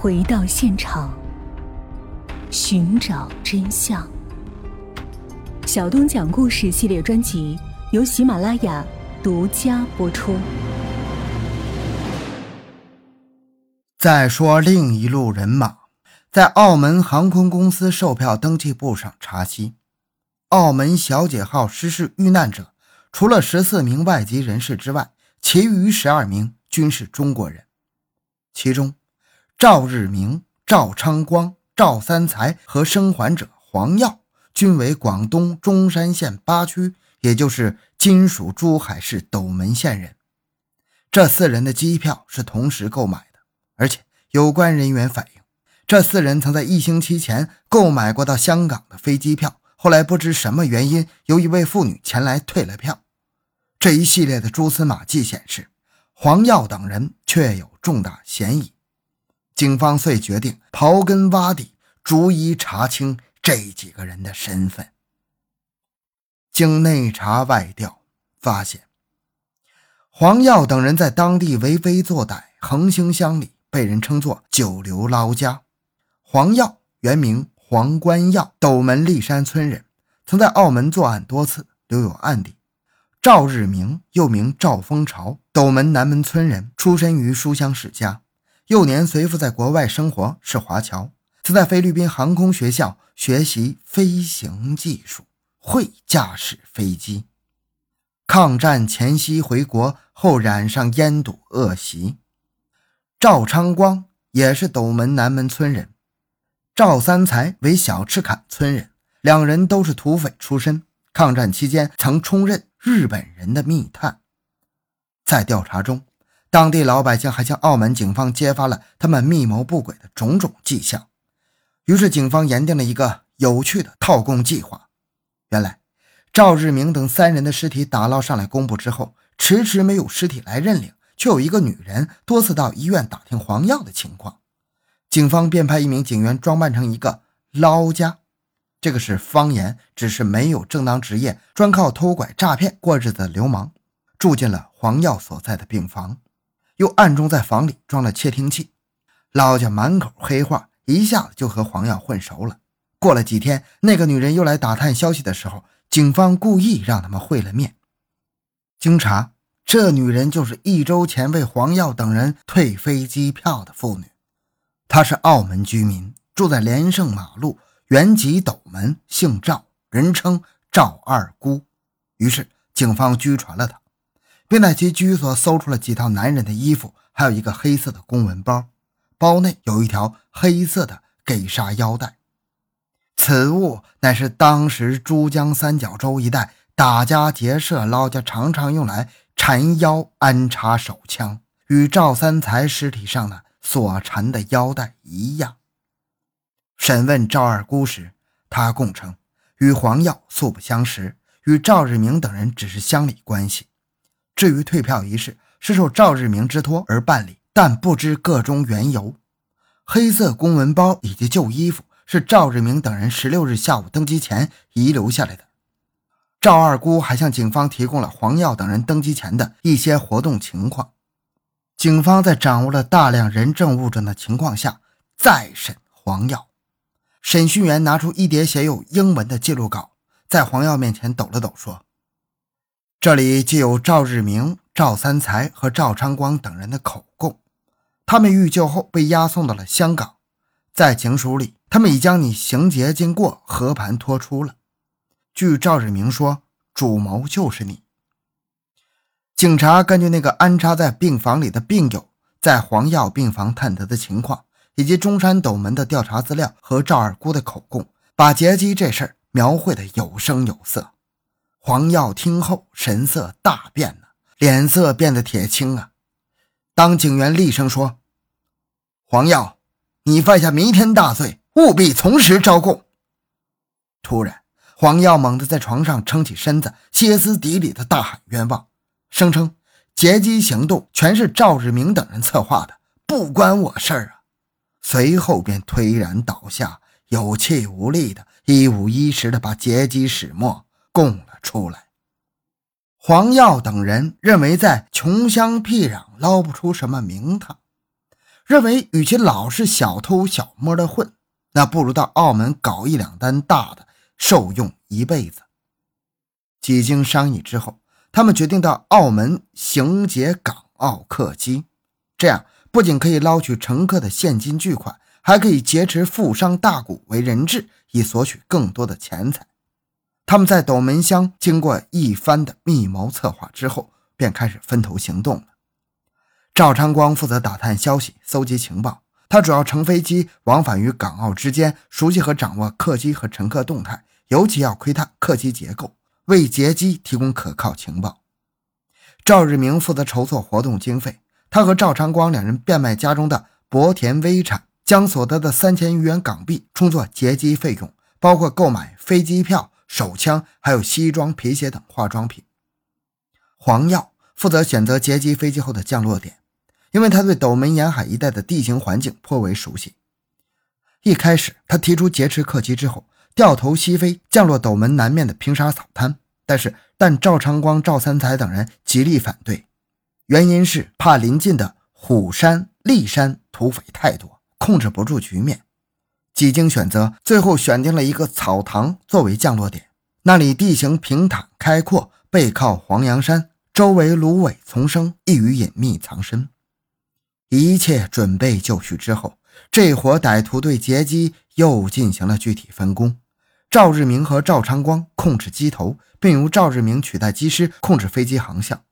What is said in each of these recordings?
回到现场，寻找真相。小东讲故事系列专辑由喜马拉雅独家播出。再说另一路人马，在澳门航空公司售票登记簿上查悉，澳门小姐号失事遇难者，除了十四名外籍人士之外，其余十二名均是中国人。其中，赵日明、赵昌光、赵三才和生还者黄耀均为广东中山县八区，也就是今属珠海市斗门县人。这四人的机票是同时购买的。而且有关人员反映，这四人曾在一星期前购买过到香港的飞机票，后来不知什么原因，由一位妇女前来退了票。这一系列的蛛丝马迹显示，黄耀等人确有重大嫌疑。警方遂决定刨根挖底，逐一查清这几个人的身份。经内查外调，发现黄耀等人在当地为非作歹，横行乡里。被人称作“九流捞家”，黄耀原名黄关耀，斗门立山村人，曾在澳门作案多次，留有案底。赵日明又名赵丰朝，斗门南门村人，出身于书香世家，幼年随父在国外生活，是华侨，曾在菲律宾航空学校学习飞行技术，会驾驶飞机。抗战前夕回国后，染上烟赌恶习。赵昌光也是斗门南门村人，赵三才为小赤坎村人，两人都是土匪出身。抗战期间曾充任日本人的密探。在调查中，当地老百姓还向澳门警方揭发了他们密谋不轨的种种迹象。于是，警方研定了一个有趣的套供计划。原来，赵日明等三人的尸体打捞上来公布之后，迟迟没有尸体来认领。却有一个女人多次到医院打听黄耀的情况，警方便派一名警员装扮成一个捞家，这个是方言，只是没有正当职业，专靠偷拐诈骗过日子的流氓，住进了黄耀所在的病房，又暗中在房里装了窃听器，老家满口黑话，一下子就和黄耀混熟了。过了几天，那个女人又来打探消息的时候，警方故意让他们会了面，经查。这女人就是一周前为黄耀等人退飞机票的妇女，她是澳门居民，住在连胜马路，原籍斗门，姓赵，人称赵二姑。于是警方拘传了她，并在其居所搜出了几套男人的衣服，还有一个黑色的公文包，包内有一条黑色的给杀腰带。此物乃是当时珠江三角洲一带打家劫舍捞家常常用来。缠腰安插手枪，与赵三才尸体上的所缠的腰带一样。审问赵二姑时，他供称与黄耀素不相识，与赵日明等人只是乡里关系。至于退票一事，是受赵日明之托而办理，但不知个中缘由。黑色公文包以及旧衣服是赵日明等人十六日下午登机前遗留下来的。赵二姑还向警方提供了黄耀等人登机前的一些活动情况。警方在掌握了大量人证物证的情况下，再审黄耀。审讯员拿出一叠写有英文的记录稿，在黄耀面前抖了抖，说：“这里既有赵日明、赵三才和赵昌光等人的口供，他们遇救后被押送到了香港，在警署里，他们已将你刑劫经过和盘托出了。”据赵日明说，主谋就是你。警察根据那个安插在病房里的病友在黄药病房探得的情况，以及中山斗门的调查资料和赵二姑的口供，把劫机这事儿描绘的有声有色。黄耀听后神色大变了，脸色变得铁青啊！当警员厉声说：“黄耀，你犯下弥天大罪，务必从实招供。”突然。黄耀猛地在床上撑起身子，歇斯底里的大喊冤枉，声称劫机行动全是赵日明等人策划的，不关我事儿啊！随后便颓然倒下，有气无力的一五一十的把劫机始末供出来。黄耀等人认为在穷乡僻壤捞不出什么名堂，认为与其老是小偷小摸的混，那不如到澳门搞一两单大的，受用一辈子。几经商议之后，他们决定到澳门行劫港澳客机，这样不仅可以捞取乘客的现金巨款，还可以劫持富商大贾为人质，以索取更多的钱财。他们在斗门乡经过一番的密谋策划之后，便开始分头行动了。赵长光负责打探消息、搜集情报，他主要乘飞机往返于港澳之间，熟悉和掌握客机和乘客动态，尤其要窥探客机结构。为劫机提供可靠情报，赵日明负责筹措活动经费。他和赵长光两人变卖家中的薄田微产，将所得的三千余元港币充作劫机费用，包括购买飞机票、手枪，还有西装、皮鞋等化妆品。黄耀负责选择劫机飞机后的降落点，因为他对斗门沿海一带的地形环境颇为熟悉。一开始，他提出劫持客机之后。掉头西飞，降落斗门南面的平沙草滩。但是，但赵长光、赵三才等人极力反对，原因是怕临近的虎山、骊山土匪太多，控制不住局面。几经选择，最后选定了一个草堂作为降落点。那里地形平坦开阔，背靠黄洋山，周围芦苇丛生，易于隐秘藏身。一切准备就绪之后，这伙歹徒对劫机又进行了具体分工。赵日明和赵长光控制机头，并由赵日明取代机师控制飞机航向。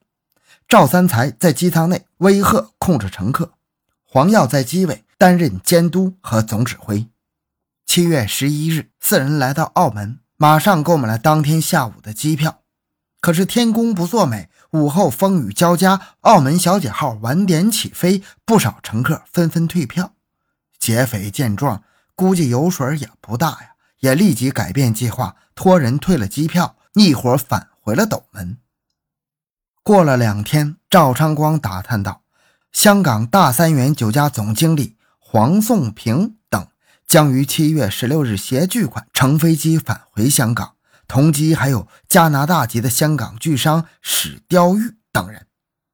赵三才在机舱内威吓控制乘客，黄耀在机尾担任监督和总指挥。七月十一日，四人来到澳门，马上购买了当天下午的机票。可是天公不作美，午后风雨交加，澳门小姐号晚点起飞，不少乘客纷纷退票。劫匪见状，估计油水也不大呀。也立即改变计划，托人退了机票，一伙返回了斗门。过了两天，赵昌光打探到，香港大三元酒家总经理黄颂平将于七月十六日携巨款乘飞机返回香港，同机还有加拿大籍的香港巨商史雕玉等人，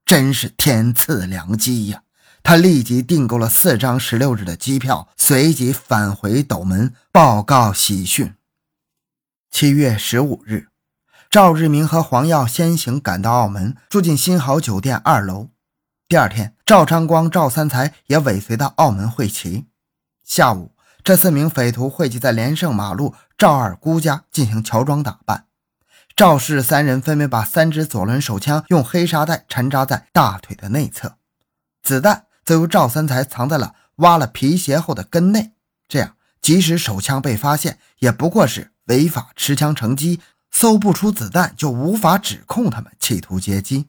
真是天赐良机呀！他立即订购了四张十六日的机票，随即返回斗门报告喜讯。七月十五日，赵日明和黄耀先行赶到澳门，住进新豪酒店二楼。第二天，赵昌光、赵三才也尾随到澳门会齐。下午，这四名匪徒汇集在连胜马路赵二姑家进行乔装打扮。赵氏三人分别把三支左轮手枪用黑沙袋缠扎在大腿的内侧，子弹。则由赵三才藏在了挖了皮鞋后的跟内，这样即使手枪被发现，也不过是违法持枪乘机，搜不出子弹就无法指控他们企图劫机。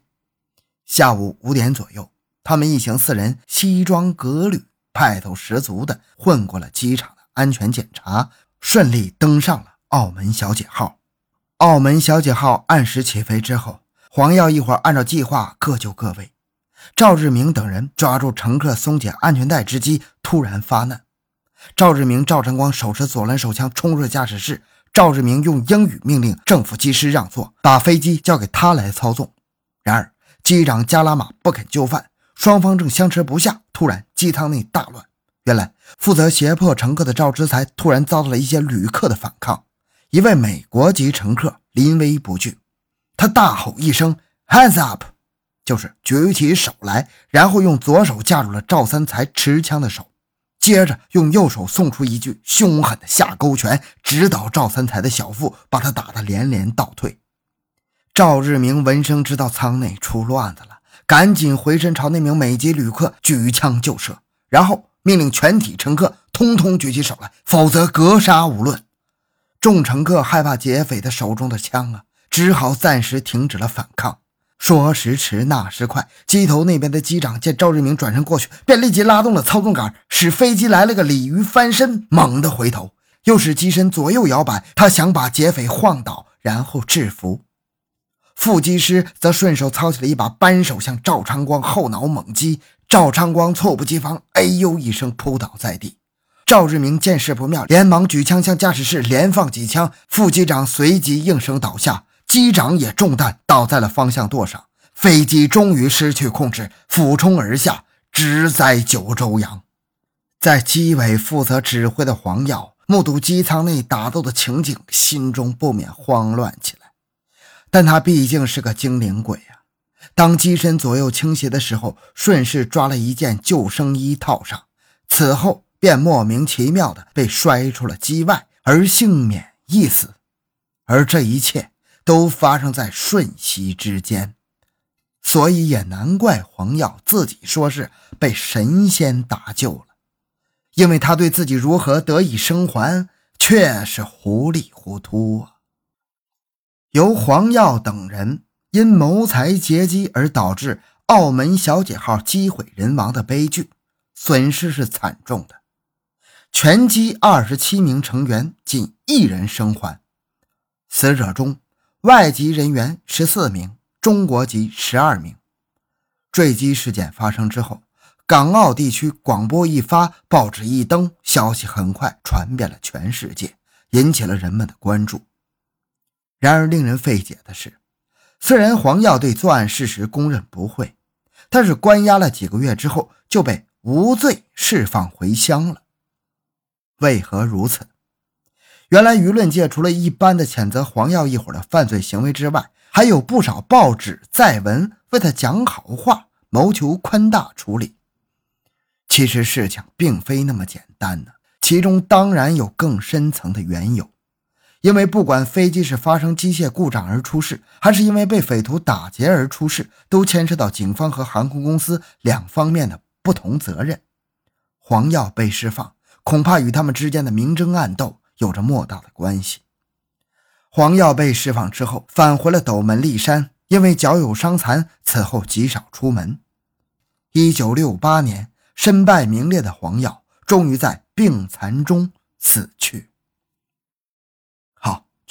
下午五点左右，他们一行四人西装革履、派头十足的混过了机场的安全检查，顺利登上了澳门小姐号。澳门小姐号按时起飞之后，黄耀一伙按照计划各就各位。赵志明等人抓住乘客松解安全带之机，突然发难。赵志明、赵晨光手持左轮手枪冲入驾驶室。赵志明用英语命令政府机师让座，把飞机交给他来操纵。然而机长加拉玛不肯就范，双方正相持不下，突然机舱内大乱。原来负责胁迫乘客的赵之才突然遭到了一些旅客的反抗，一位美国籍乘客临危不惧，他大吼一声：“Hands up！” 就是举起手来，然后用左手架住了赵三才持枪的手，接着用右手送出一句凶狠的下勾拳，直捣赵三才的小腹，把他打得连连倒退。赵日明闻声知道舱内出乱子了，赶紧回身朝那名美籍旅客举枪就射，然后命令全体乘客通通举起手来，否则格杀无论。众乘客害怕劫匪的手中的枪啊，只好暂时停止了反抗。说时迟，那时快，机头那边的机长见赵日明转身过去，便立即拉动了操纵杆，使飞机来了个鲤鱼翻身，猛地回头，又使机身左右摇摆，他想把劫匪晃倒，然后制服。副机师则顺手操起了一把扳手，向赵长光后脑猛击。赵长光猝不及防，哎呦一声扑倒在地。赵日明见势不妙，连忙举枪向驾驶室连放几枪，副机长随即应声倒下。机长也中弹，倒在了方向舵上，飞机终于失去控制，俯冲而下，直栽九州洋。在机尾负责指挥的黄耀目睹机舱内打斗的情景，心中不免慌乱起来。但他毕竟是个精灵鬼啊！当机身左右倾斜的时候，顺势抓了一件救生衣套上，此后便莫名其妙的被摔出了机外，而幸免一死。而这一切都发生在瞬息之间，所以也难怪黄耀自己说是被神仙搭救了。因为他对自己如何得以生还却是糊里糊涂啊！由黄耀等人因谋财劫机而导致澳门小姐号机毁人亡的悲剧，损失是惨重的。全机二十七名成员仅一人生还，死者中外籍人员十四名，中国籍十二名。坠机事件发生之后。港澳地区广播一发，报纸一登，消息很快传遍了全世界，引起了人们的关注。然而，令人费解的是，虽然黄耀对作案事实供认不讳，但是关押了几个月之后就被无罪释放回乡了。为何如此？原来，舆论界除了一般的谴责黄耀一伙的犯罪行为之外，还有不少报纸载文为他讲好话，谋求宽大处理。其实事情并非那么简单呢，其中当然有更深层的缘由。因为不管飞机是发生机械故障而出事，还是因为被匪徒打劫而出事，都牵涉到警方和航空公司两方面的不同责任。黄耀被释放，恐怕与他们之间的明争暗斗有着莫大的关系。黄耀被释放之后，返回了斗门骊山，因为脚有伤残，此后极少出门。一九六八年。身败名裂的黄耀终于在病残中死去。